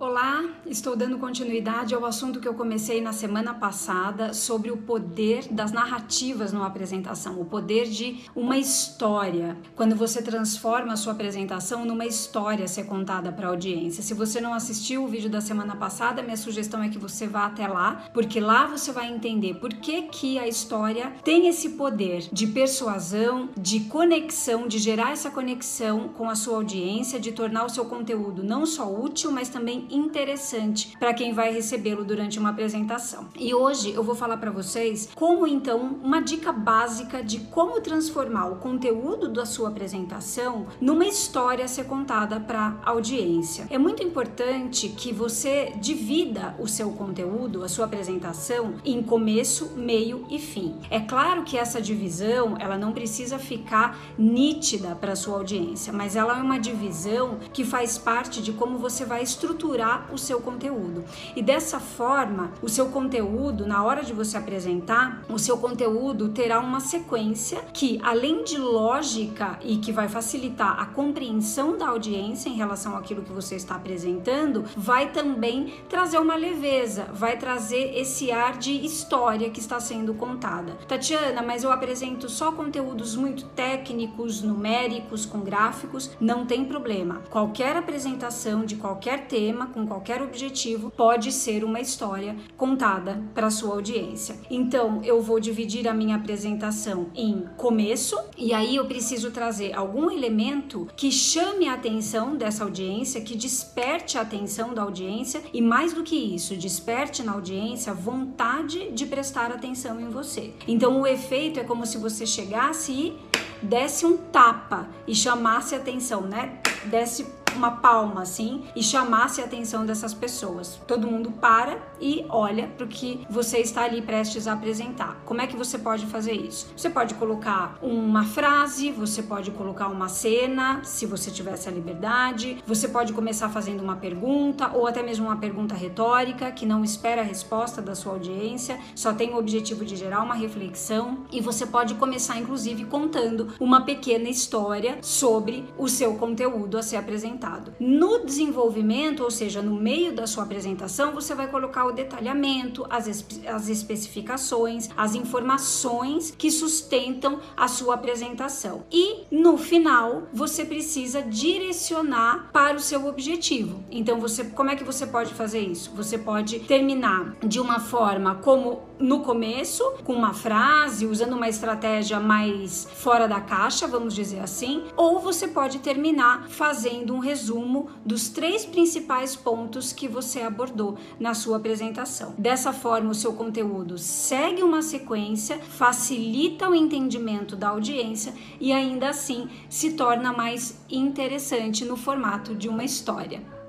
Olá, estou dando continuidade ao assunto que eu comecei na semana passada sobre o poder das narrativas numa apresentação, o poder de uma história. Quando você transforma a sua apresentação numa história a ser contada para a audiência. Se você não assistiu o vídeo da semana passada, minha sugestão é que você vá até lá, porque lá você vai entender por que, que a história tem esse poder de persuasão, de conexão, de gerar essa conexão com a sua audiência, de tornar o seu conteúdo não só útil, mas também interessante para quem vai recebê-lo durante uma apresentação. E hoje eu vou falar para vocês como então uma dica básica de como transformar o conteúdo da sua apresentação numa história a ser contada para audiência. É muito importante que você divida o seu conteúdo, a sua apresentação em começo, meio e fim. É claro que essa divisão, ela não precisa ficar nítida para sua audiência, mas ela é uma divisão que faz parte de como você vai estruturar o seu conteúdo. E dessa forma, o seu conteúdo, na hora de você apresentar, o seu conteúdo terá uma sequência que, além de lógica e que vai facilitar a compreensão da audiência em relação àquilo que você está apresentando, vai também trazer uma leveza, vai trazer esse ar de história que está sendo contada. Tatiana, mas eu apresento só conteúdos muito técnicos, numéricos, com gráficos, não tem problema. Qualquer apresentação de qualquer tema com qualquer objetivo, pode ser uma história contada para sua audiência. Então, eu vou dividir a minha apresentação em começo, e aí eu preciso trazer algum elemento que chame a atenção dessa audiência, que desperte a atenção da audiência e mais do que isso, desperte na audiência vontade de prestar atenção em você. Então, o efeito é como se você chegasse e desse um tapa e chamasse atenção, né? Desse uma palma assim e chamasse a atenção dessas pessoas. Todo mundo para e olha para o que você está ali prestes a apresentar. Como é que você pode fazer isso? Você pode colocar uma frase, você pode colocar uma cena, se você tivesse a liberdade. Você pode começar fazendo uma pergunta ou até mesmo uma pergunta retórica que não espera a resposta da sua audiência, só tem o objetivo de gerar uma reflexão e você pode começar inclusive contando uma pequena história sobre o seu conteúdo a ser apresentado apresentado. No desenvolvimento, ou seja, no meio da sua apresentação, você vai colocar o detalhamento, as, espe as especificações, as informações que sustentam a sua apresentação. E no final, você precisa direcionar para o seu objetivo. Então, você, como é que você pode fazer isso? Você pode terminar de uma forma como no começo, com uma frase, usando uma estratégia mais fora da caixa, vamos dizer assim, ou você pode terminar fazendo um resumo dos três principais pontos que você abordou na sua apresentação. Dessa forma, o seu conteúdo segue uma sequência, facilita o entendimento da audiência e ainda assim se torna mais interessante no formato de uma história.